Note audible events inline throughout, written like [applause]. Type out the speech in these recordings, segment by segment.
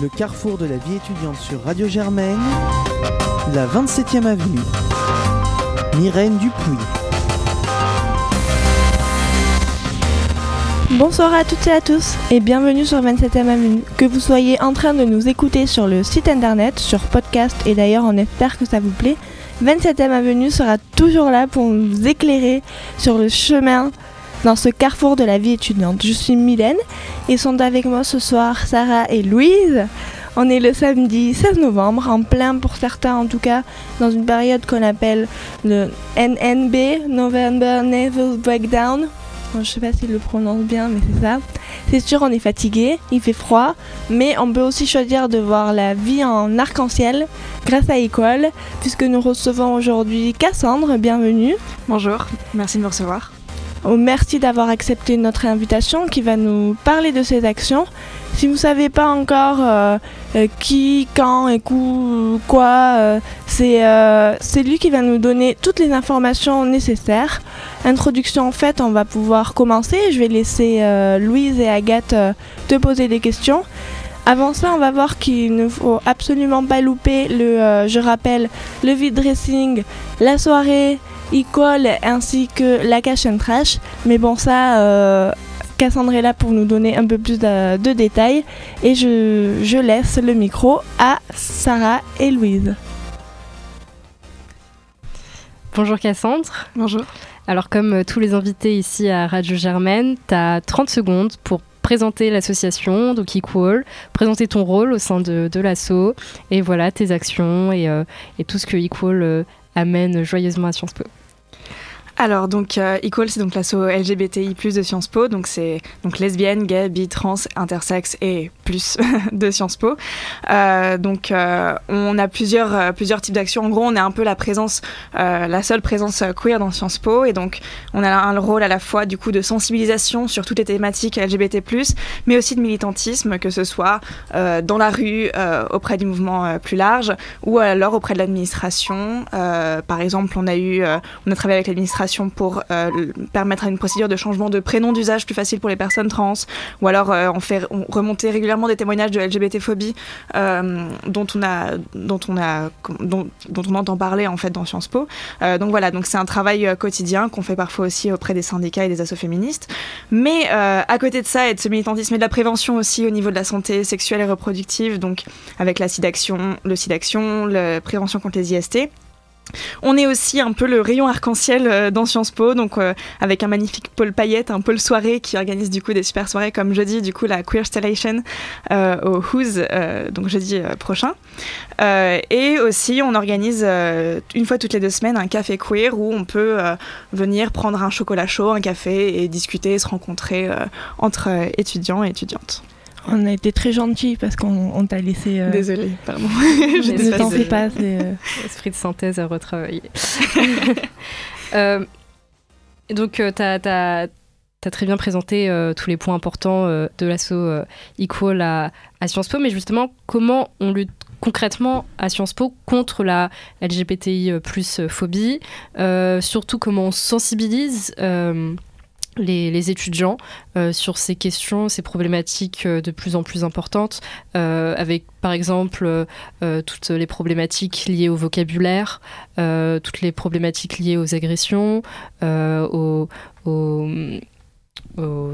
le carrefour de la vie étudiante sur Radio Germaine, la 27e avenue. Myrène Dupuis. Bonsoir à toutes et à tous et bienvenue sur 27e Avenue. Que vous soyez en train de nous écouter sur le site internet, sur podcast et d'ailleurs on espère que ça vous plaît, 27e Avenue sera toujours là pour nous éclairer sur le chemin dans ce carrefour de la vie étudiante. Je suis Mylène et sont avec moi ce soir Sarah et Louise. On est le samedi 16 novembre, en plein pour certains en tout cas, dans une période qu'on appelle le NNB, November Naval Breakdown. Je sais pas s'il le prononce bien, mais c'est ça. C'est sûr, on est fatigué, il fait froid, mais on peut aussi choisir de voir la vie en arc-en-ciel grâce à École, puisque nous recevons aujourd'hui Cassandre. Bienvenue. Bonjour, merci de me recevoir. Oh, merci d'avoir accepté notre invitation qui va nous parler de ses actions. Si vous ne savez pas encore euh, euh, qui, quand et quoi, euh, c'est lui qui va nous donner toutes les informations nécessaires. Introduction en on va pouvoir commencer. Je vais laisser Louise et Agathe te poser des questions. Avant ça, on va voir qu'il ne faut absolument pas louper le, je rappelle, le vide dressing, la soirée, Equal ainsi que la cash and trash. Mais bon, ça, euh, Cassandre est là pour nous donner un peu plus de, détails. Et je, je, laisse le micro à Sarah et Louise. Bonjour Cassandre. Bonjour. Alors comme euh, tous les invités ici à Radio Germaine, tu as 30 secondes pour présenter l'association, donc Equal, présenter ton rôle au sein de, de l'asso, et voilà tes actions et, euh, et, tout ce que Equal amène joyeusement à Sciences Po. Alors, donc, euh, Equal, c'est donc l'asso LGBTI+, de Sciences Po. Donc, c'est donc lesbienne, gay, bi, trans, intersexe et plus [laughs] de Sciences Po. Euh, donc, euh, on a plusieurs, plusieurs types d'actions. En gros, on est un peu la présence, la seule présence queer dans Sciences Po. Et donc, on a un rôle à la fois, du coup, de sensibilisation sur toutes les thématiques LGBT+, mais aussi de militantisme, que ce soit dans la rue, auprès du mouvement plus large, ou alors auprès de l'administration. par exemple, on a eu, on a travaillé avec l'administration pour euh, permettre une procédure de changement de prénom d'usage plus facile pour les personnes trans, ou alors euh, on fait remonter régulièrement des témoignages de LGBT-phobie euh, dont on entend parler en fait dans Sciences Po. donc voilà, donc c'est un travail quotidien qu'on fait parfois aussi auprès des syndicats et des assos féministes. Mais à côté de ça et de ce militantisme et de la prévention aussi au niveau de la santé sexuelle et reproductive, donc avec la SIDAction, le SIDAction, la prévention contre les IST. On est aussi un peu le rayon arc-en-ciel euh, dans Sciences Po, donc euh, avec un magnifique pôle paillette, un pôle soirée qui organise du coup des super soirées comme jeudi, du coup la Queer Stellation euh, au Who's, donc jeudi prochain. et aussi on organise une fois toutes les deux semaines un café queer où on peut venir prendre un chocolat chaud, un café et discuter, se rencontrer entre étudiants et étudiantes. On a été très gentils parce qu'on t'a laissé. Euh... Désolée, pardon. [laughs] je ne t'en fais pas. Euh... Esprit de synthèse à retravailler. [laughs] euh, donc, euh, tu as, très bien présenté euh, tous les points importants de l'assaut Equal à, à, Sciences Po, mais justement, comment on lutte concrètement à Sciences Po contre la LGBTI plus phobie? Surtout, comment on sensibilise les, étudiants euh, sur ces questions, ces problématiques euh, de plus en plus importantes, euh, avec par exemple toutes les problématiques liées au vocabulaire, toutes les problématiques liées aux agressions, aux,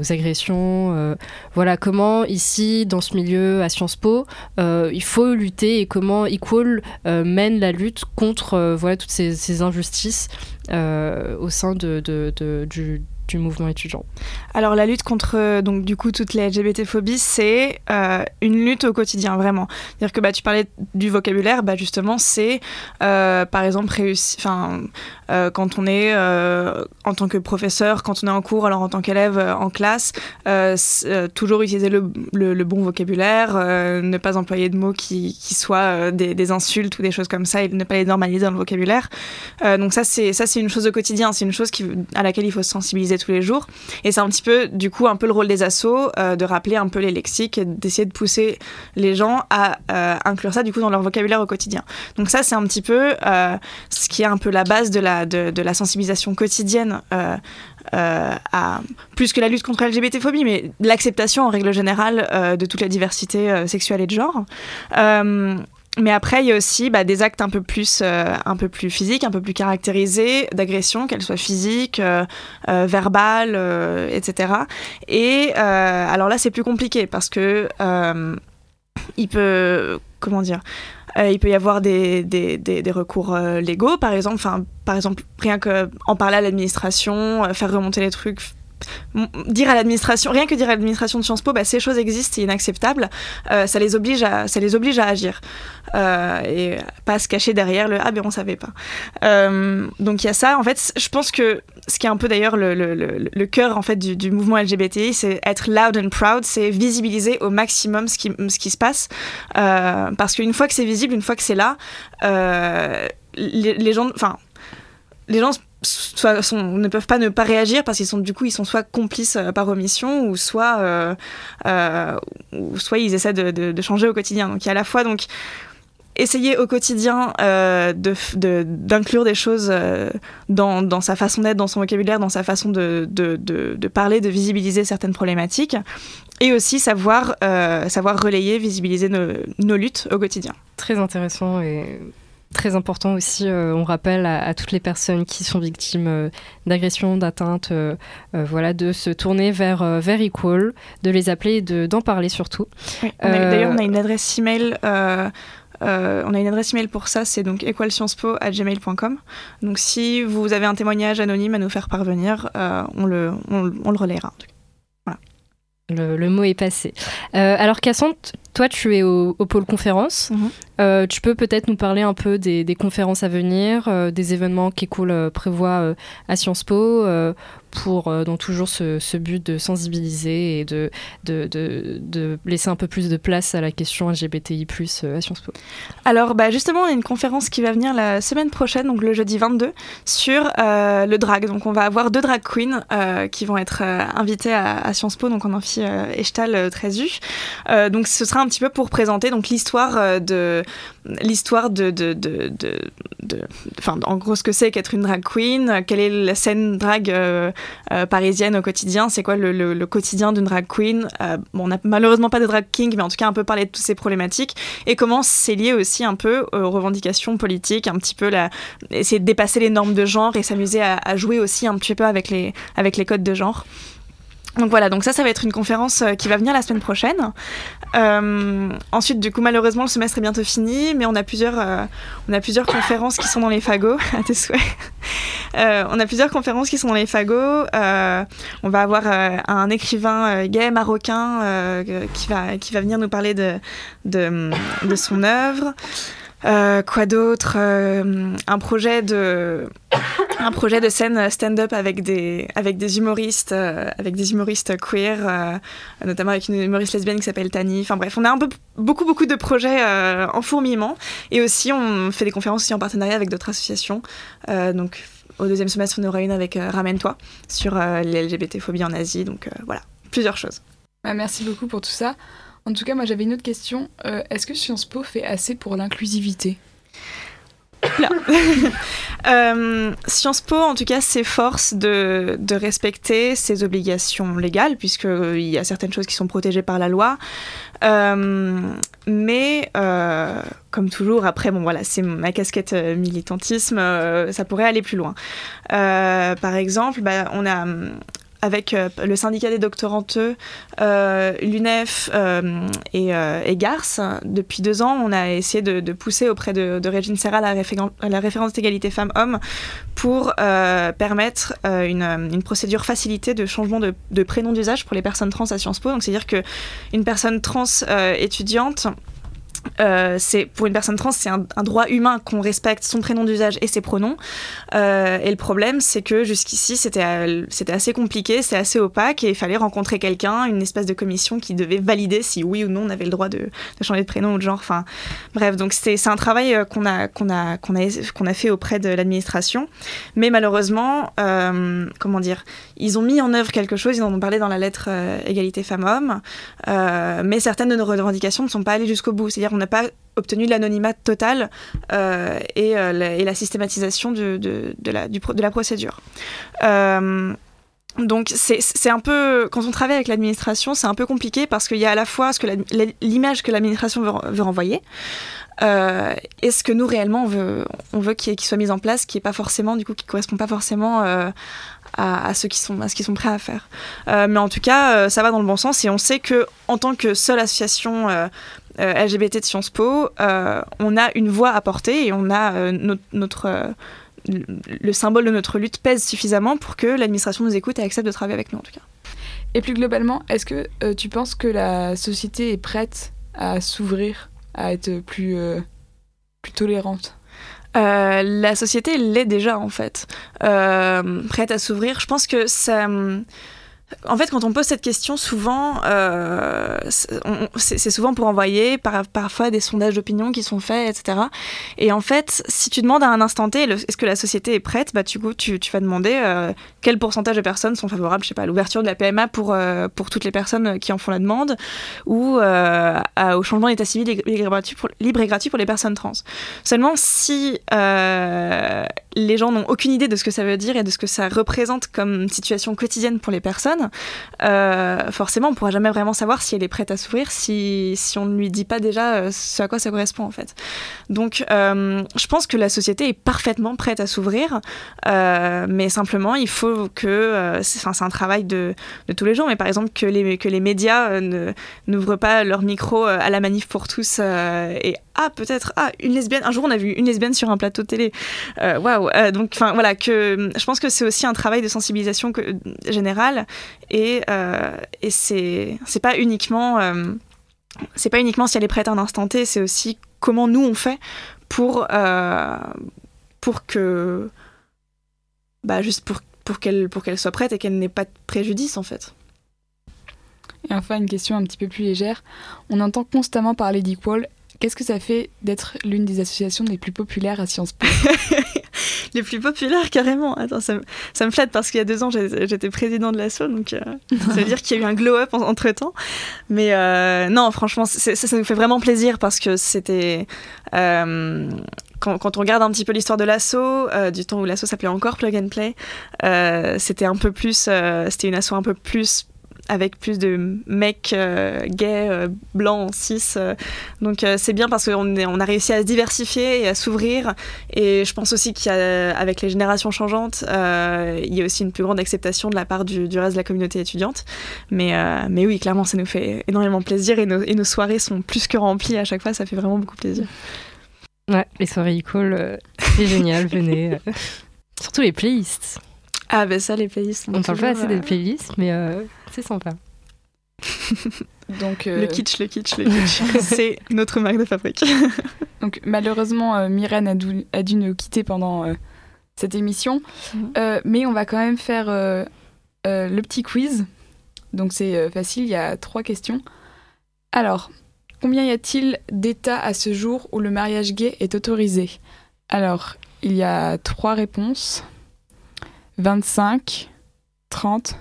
agressions. voilà comment ici, dans ce milieu à Sciences Po, il faut lutter et comment Equal mène la lutte contre toutes ces, injustices au sein de, du du mouvement étudiant Alors la lutte contre euh, donc du coup toutes les LGBT-phobies, c'est euh, une lutte au quotidien vraiment. C'est-à-dire que bah tu parlais du vocabulaire, bah justement c'est euh, par exemple réussi, quand on est en tant que professeur, quand on est en cours, alors en tant qu'élève en classe, toujours utiliser le, bon vocabulaire, ne pas employer de mots qui, qui soient des, insultes ou des choses comme ça et ne pas les normaliser dans le vocabulaire. donc ça c'est ça c'est une chose au quotidien, c'est une chose à laquelle il faut se sensibiliser tous les jours. Et c'est un petit peu, du coup, un peu le rôle des assos de rappeler un peu les lexiques et d'essayer de pousser les gens à inclure ça, du coup, dans leur vocabulaire au quotidien. Donc ça, c'est un petit peu ce qui est un peu la base de la, sensibilisation quotidienne euh, à plus que la lutte contre la LGBT-phobie, mais l'acceptation en règle générale euh, de toute la diversité euh, sexuelle et de genre. Mais après, il y a aussi bah, des actes un peu plus, un peu plus physiques, un peu plus caractérisés d'agression, qu'elles soient physiques, verbales, etc. Et alors là, c'est plus compliqué parce que il peut, comment dire, euh, il peut y avoir des, des, des, recours euh, légaux, par exemple. Enfin, par exemple, rien qu'en parler à l'administration, euh, faire remonter les trucs, dire à l'administration, rien que dire à l'administration de Sciences Po, bah, ces choses existent, c'est inacceptable, euh, ça, les oblige à, ça les oblige à agir. Euh, et pas se cacher derrière le ah ben on savait pas. Euh, donc il y a ça. En fait, je pense que ce qui est un peu d'ailleurs le, cœur en fait du, mouvement LGBTI, c'est être loud and proud, c'est visibiliser au maximum ce qui, ce qui se passe. parce qu'une fois que c'est visible, une fois que c'est là, les, les gens, enfin les gens ne peuvent pas ne pas réagir parce qu'ils sont du coup ils sont soit complices euh, par omission ou soit euh, euh, ou soit ils essaient de, changer au quotidien donc il y a à la fois donc essayer au quotidien d'inclure des choses dans, dans, sa façon d'être, dans son vocabulaire, dans sa façon de, de, parler, de visibiliser certaines problématiques, et aussi savoir, savoir relayer, visibiliser nos, nos luttes au quotidien. Très intéressant et Très important aussi, euh, on rappelle à, toutes les personnes qui sont victimes euh, d'agressions, d'atteintes, euh, voilà, de se tourner vers, vers Equal, de les appeler et d'en parler surtout. D'ailleurs, on a une adresse email. on a une adresse email pour ça, c'est donc gmail.com Donc si vous avez un témoignage anonyme à nous faire parvenir, on, le, on, on le relaiera. Le, mot est passé. Euh, alors Cassandre, toi tu es au, pôle conférence. Mhm. Euh, tu peux peut-être nous parler un peu des, conférences à venir, euh, des événements qu'Ecool prévoit à Sciences Po pour euh, toujours ce, but de sensibiliser et de, de, de, laisser un peu plus de place à la question LGBTI euh, à Sciences Po Alors bah justement, on a une conférence qui va venir la semaine prochaine, donc le jeudi 22, sur euh, le drag. Donc on va avoir deux drag queens qui vont être invitées à, Sciences Po, donc en amphi Echtal 13U. donc ce sera un petit peu pour présenter l'histoire de l'histoire de, de, de, de, en gros ce que c'est qu'être une drag queen, quelle est la scène drag euh, parisienne au quotidien. C'est quoi le, quotidien d'une drag queen euh, bon, On n'a malheureusement pas de drag king, mais en tout cas un peu parler de toutes ces problématiques et comment c'est lié aussi un peu aux revendications politiques, un petit peu la, essayer de dépasser les normes de genre et s'amuser à, à, jouer aussi un petit peu avec les, avec les codes de genre? Donc voilà, donc ça, ça va être une conférence euh, qui va venir la semaine prochaine. Euh, ensuite, du coup, malheureusement, le semestre est bientôt fini, mais on a plusieurs, euh, conférences qui sont dans les fagots, à tes souhaits. on a plusieurs conférences qui sont dans les fagots. [laughs] on va avoir un écrivain gay marocain qui, va, venir nous parler de, de, son œuvre. Euh, quoi d'autre? Euh, Un projet de un projet de scène stand-up avec des avec des humoristes euh, avec des humoristes queer, notamment avec une humoriste lesbienne qui s'appelle Tani. Enfin bref, on a un peu beaucoup beaucoup de projets en fourmillement et aussi on fait des conférences aussi en partenariat avec d'autres associations. donc au deuxième semestre, on aura une avec Ramène-toi sur les LGBT-phobies en Asie. Donc voilà, plusieurs choses. Bah, merci beaucoup pour tout ça. En tout cas, moi j'avais une autre question. Euh, est-ce que Sciences Po fait assez pour l'inclusivité? [laughs] euh, Sciences Po, en tout cas, s'efforce de, respecter ses obligations légales, puisqu'il euh, y a certaines choses qui sont protégées par la loi. mais, comme toujours, après, bon voilà, c'est ma casquette militantisme, ça pourrait aller plus loin. par exemple, bah, on a avec euh, le syndicat des doctoranteux, euh, l'UNEF euh, et, GARS. Depuis deux ans, on a essayé de, pousser auprès de, Régine Serra la, référence d'égalité femmes-hommes pour permettre une, procédure facilitée de changement de, de prénom d'usage pour les personnes trans à Sciences Po. C'est-à-dire qu'une personne trans étudiante euh, c'est pour une personne trans, c'est un, droit humain qu'on respecte son prénom d'usage et ses pronoms. Euh, et le problème, c'est que jusqu'ici, c'était euh, assez compliqué, c'était assez opaque et il fallait rencontrer quelqu'un, une espèce de commission qui devait valider si oui ou non on avait le droit de, changer de prénom ou de genre. Enfin, bref, donc c'est un travail qu'on a fait auprès de l'administration, mais malheureusement, comment dire, ils ont mis en œuvre quelque chose, ils en ont parlé dans la lettre égalité femmes-hommes, mais certaines de nos revendications ne sont pas allées jusqu'au bout. C'est-à-dire, on n'a pas obtenu l'anonymat total euh, et, euh, la, et la systématisation de, la, procédure. Euh, donc c'est un peu quand on travaille avec l'administration c'est un peu compliqué parce qu'il y a à la fois l'image que l'administration veut, veut renvoyer et ce que nous réellement on veut qu'il soit mis en place qui est pas forcément du coup qui correspond pas forcément à, à ceux qui sont à ce qu'ils sont prêts à faire mais en tout cas ça va dans le bon sens et on sait que en tant que seule association euh, LGBT de Sciences Po euh, on a une voix à porter et on a euh, notre, notre le- le symbole de notre lutte pèse suffisamment pour que l'administration nous écoute et accepte de travailler avec nous en tout cas. Et plus globalement, est-ce que tu penses que la société est prête à s'ouvrir, à être plus, plus tolérante? Euh, la société l'est déjà en fait, Euh, prête à s'ouvrir. Je pense que ça. En fait, quand on pose cette question, souvent, euh, c'est souvent pour envoyer par, parfois des sondages d'opinion qui sont faits, etc. Et en fait, si tu demandes à un instant T, est-ce que la société est prête, bah, tu, vas demander euh, quel pourcentage de personnes sont favorables, je sais pas, à l'ouverture de la PMA pour, euh, pour toutes les personnes qui en font la demande, ou au changement d'état civil libre et gratuit pour, les personnes trans. Seulement, si les gens n'ont aucune idée de ce que ça veut dire et de ce que ça représente comme situation quotidienne pour les personnes, euh, forcément, on pourra jamais vraiment savoir si elle est prête à s'ouvrir si, on ne lui dit pas déjà euh, ce à quoi ça correspond en fait. Donc, euh, je pense que la société est parfaitement prête à s'ouvrir, mais simplement, il faut que, enfin, c'est un travail de, tous les jours, mais par exemple que les, que les médias ne, n'ouvrent pas leur micro à la manif pour tous et ah peut-être. Ah une lesbienne. Un jour on a vu une lesbienne sur un plateau de télé. Euh, waouh. Euh, donc enfin voilà que je pense que c'est aussi un travail de sensibilisation générale. Et, euh, et c'est c'est pas uniquement c'est pas uniquement si elle est prête à un instant T c'est aussi comment nous on fait pour pour que bah juste pour pour qu'elle pour qu'elle soit prête et qu'elle n'ait pas de préjudice en fait. Et enfin, une question un petit peu plus légère. On entend constamment parler d'Equal. Qu'est-ce que ça fait d'être l'une des associations les plus populaires à Sciences Po [laughs] les plus populaires carrément. Attends, ça, me- ça me flatte parce qu'il y a deux ans j'étais président de l'asso, donc euh, ça veut [laughs] dire qu'il y a eu un glow-up en- entre temps. Mais euh, non, franchement, ça, ça nous fait vraiment plaisir parce que c'était. euh, quand, quand on regarde un petit peu l'histoire de l'asso, euh, du temps où l'asso s'appelait encore Plug and Play, euh, c'était un peu plus. euh, c'était une asso un peu plus avec plus de mecs euh, gays, euh, blancs, cis. euh. donc c'est bien parce qu'on on a réussi à se diversifier et à s'ouvrir. Et je pense aussi qu'avec les générations changeantes, il y a aussi une plus grande acceptation de la part du, du reste de la communauté étudiante. Mais, mais oui, clairement, ça nous fait énormément plaisir et nos, et nos soirées sont plus que remplies à chaque fois. Ça fait vraiment beaucoup plaisir. Ouais, les soirées e-call, euh, c'est génial, venez. euh. [laughs] Surtout les playlists. Ah, ben ça, les playlists. sont On parle pas assez des euh, playlists, mais euh, c'est sympa. [laughs] donc, euh, Le kitsch, le kitsch, le [laughs] kitsch. [laughs] c'est notre marque de fabrique. donc, malheureusement, euh, Myrène a dû, a dû nous quitter pendant euh, cette émission. Mhm. Euh, mais on va quand même faire euh, euh, le petit quiz. Donc, c'est euh, facile, il y a trois questions. Alors, combien y a-t-il d'États à ce jour où le mariage gay est autorisé? Alors, il y a trois réponses 25, 30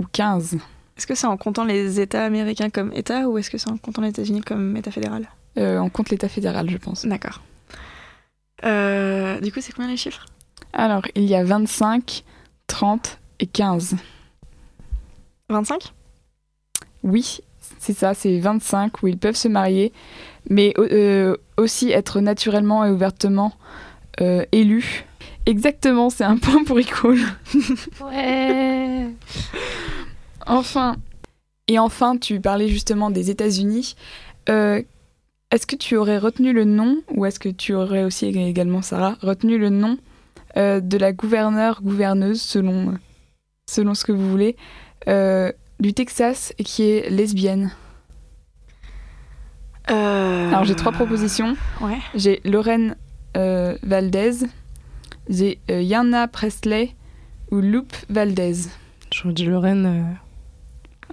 ou 15. Est-ce que c'est en comptant les États américains comme État ou est-ce que c'est en comptant les États-Unis comme État fédéral? Euh, on compte l'État fédéral, je pense. D'accord. Euh, du coup, c'est combien les chiffres? Alors, il y a 25, 30 et 15. 25 Oui, c'est ça, c'est 25 où ils peuvent se marier, mais euh, aussi être naturellement et ouvertement élus. Exactement, c'est un point pour Equal. Ouais Enfin, et enfin, tu parlais justement des États-Unis. Euh, est-ce que tu aurais retenu le nom, ou est-ce que tu aurais aussi également, Sarah, retenu le nom euh, de la gouverneure, gouverneuse, selon, selon ce que vous voulez, euh, du Texas qui est lesbienne? Alors j'ai trois propositions. Ouais. J'ai Lorraine Valdez, j'ai euh, Yana Presley ou Loop Valdez. Je dis Lorraine. euh,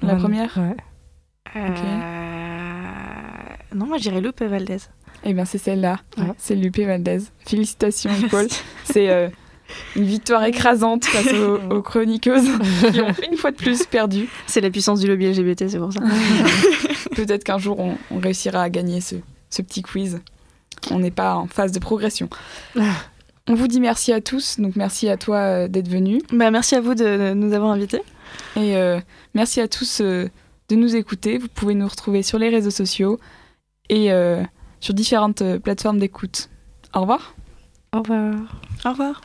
La Lorraine, première Ouais. Euh, Non, moi je dirais Lupe Valdez. Eh bien c'est celle-là, Ouais. c'est Lupe Valdez. Félicitations [laughs] Paul. c'est euh, une victoire écrasante face aux, [laughs] aux chroniqueuses qui ont une fois de plus perdu. C'est la puissance du lobby LGBT, c'est pour ça. [laughs] Peut-être qu'un jour on, on réussira à gagner ce, ce petit quiz. On n'est pas en phase de progression. On vous dit merci à tous, donc merci à toi euh, d'être venu. bah, merci à vous de, nous avoir invités. Et euh, merci à tous euh, de nous écouter. Vous pouvez nous retrouver sur les réseaux sociaux et euh, sur différentes plateformes d'écoute. Au revoir. Au revoir. Au revoir.